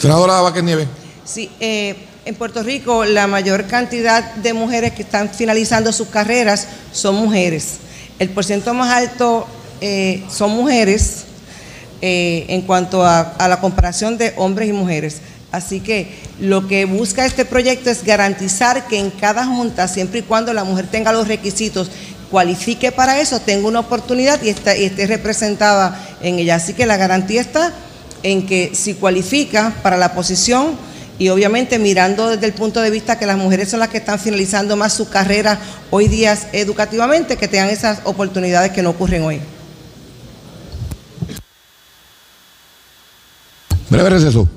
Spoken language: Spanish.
Senadora Vázquez Nieves. Sí, eh, en Puerto Rico la mayor cantidad de mujeres que están finalizando sus carreras son mujeres. El porcentaje más alto eh, son mujeres eh, en cuanto a, a la comparación de hombres y mujeres. Así que lo que busca este proyecto es garantizar que en cada junta, siempre y cuando la mujer tenga los requisitos, cualifique para eso, tenga una oportunidad y, está- y esté representada en ella. Así que la garantía está en que si cualifica para la posición y obviamente mirando desde el punto de vista que las mujeres son las que están finalizando más su carrera hoy día educativamente, que tengan esas oportunidades que no ocurren hoy. Breve receso.